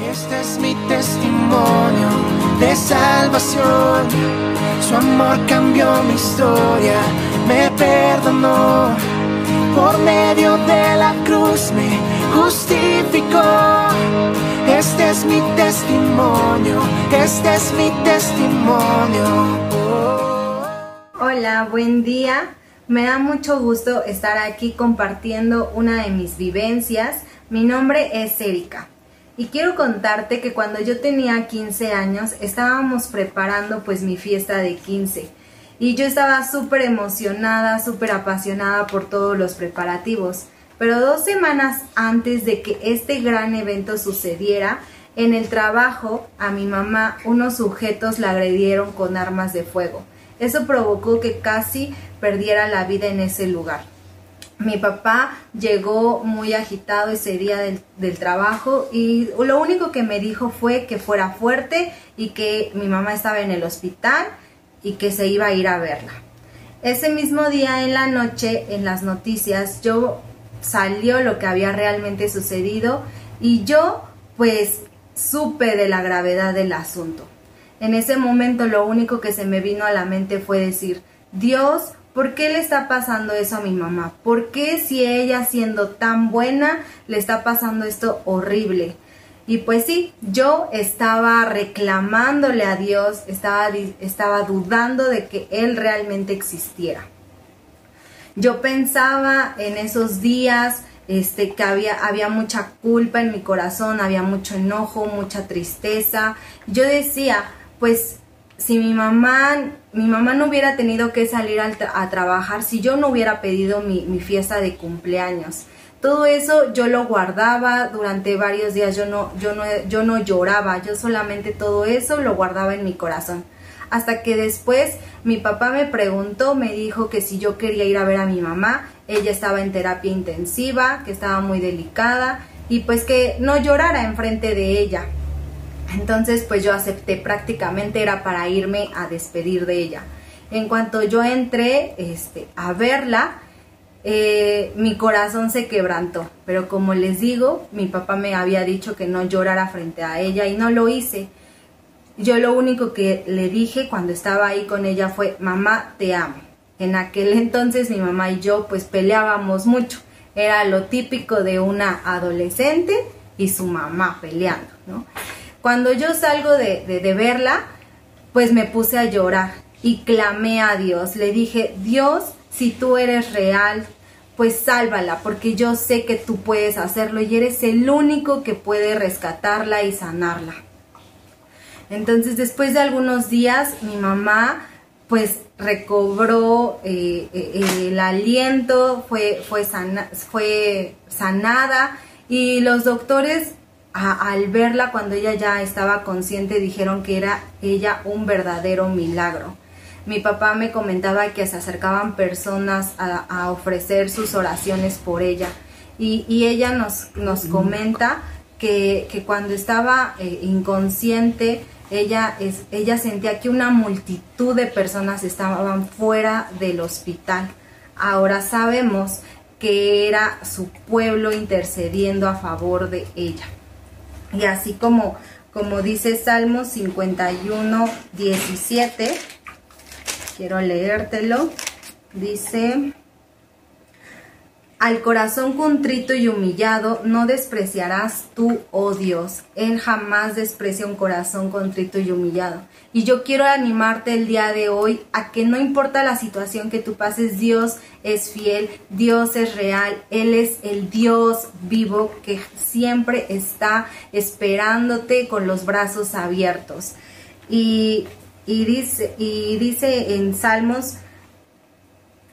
Este es mi testimonio de salvación. Su amor cambió mi historia, me perdonó. Por medio de la cruz me justificó. Este es mi testimonio, este es mi testimonio. Hola, buen día. Me da mucho gusto estar aquí compartiendo una de mis vivencias. Mi nombre es Erika. Y quiero contarte que cuando yo tenía 15 años estábamos preparando pues mi fiesta de 15 y yo estaba súper emocionada, súper apasionada por todos los preparativos. Pero dos semanas antes de que este gran evento sucediera, en el trabajo a mi mamá unos sujetos la agredieron con armas de fuego. Eso provocó que casi perdiera la vida en ese lugar. Mi papá llegó muy agitado ese día del, trabajo y lo único que me dijo fue que fuera fuerte y que mi mamá estaba en el hospital y que se iba a ir a verla. Ese mismo día en la noche, en las noticias, yo salió lo que había realmente sucedido y yo pues supe de la gravedad del asunto. En ese momento lo único que se me vino a la mente fue decir, Dios, ¿Por qué le está pasando eso a mi mamá? ¿Por qué si ella siendo tan buena le está pasando esto horrible? Y pues sí, yo estaba reclamándole a Dios, estaba, estaba dudando de que Él realmente existiera. Yo pensaba en esos días este, que había, había mucha culpa en mi corazón, había mucho enojo, mucha tristeza. Yo decía, pues si mi mamá, mi mamá no hubiera tenido que salir a, trabajar, si yo no hubiera pedido mi, mi, fiesta de cumpleaños. Todo eso yo lo guardaba durante varios días, yo no, yo, no, yo no lloraba, yo solamente todo eso lo guardaba en mi corazón. Hasta que después mi papá me preguntó, me dijo que si yo quería ir a ver a mi mamá, ella estaba en terapia intensiva, que estaba muy delicada y pues que no llorara enfrente de ella. Entonces pues yo acepté prácticamente era para irme a despedir de ella. En cuanto yo entré este, a verla, eh, mi corazón se quebrantó. Pero como les digo, mi papá me había dicho que no llorara frente a ella y no lo hice. Yo lo único que le dije cuando estaba ahí con ella fue, mamá, te amo. En aquel entonces mi mamá y yo pues peleábamos mucho. Era lo típico de una adolescente y su mamá peleando, ¿no? Cuando yo salgo de, verla, pues me puse a llorar y clamé a Dios. Le dije, Dios, si tú eres real, pues sálvala, porque yo sé que tú puedes hacerlo y eres el único que puede rescatarla y sanarla. Entonces, después de algunos días, mi mamá pues recobró eh, eh, el aliento, fue, fue, fue sanada y los doctores al verla cuando ella ya estaba consciente dijeron que era ella un verdadero milagro. Mi papá me comentaba que se acercaban personas a, ofrecer sus oraciones por ella y, ella nos, nos comenta que, cuando estaba eh, inconsciente ella, es, ella sentía que una multitud de personas estaban fuera del hospital. Ahora sabemos que era su pueblo intercediendo a favor de ella. Y así como, como dice Salmo 51, 17, quiero leértelo, dice, al corazón contrito y humillado no despreciarás tú, oh Dios. Él jamás desprecia un corazón contrito y humillado. Y yo quiero animarte el día de hoy a que no importa la situación que tú pases, Dios es fiel, Dios es real, Él es el Dios vivo que siempre está esperándote con los brazos abiertos. Y, y dice, y dice en Salmos,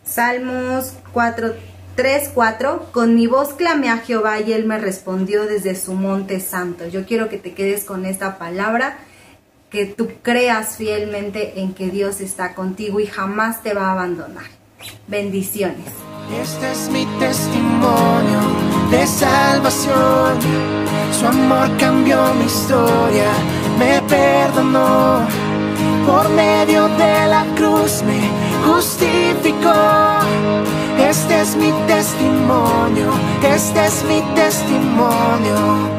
Salmos 4, 3, 4, con mi voz clamé a Jehová y él me respondió desde su monte santo. Yo quiero que te quedes con esta palabra, que tú creas fielmente en que Dios está contigo y jamás te va a abandonar. Bendiciones. Este es mi testimonio de salvación. Su amor cambió mi historia, me perdonó. Por medio de la cruz me justificó. Este es mi testimonio, este es mi testimonio.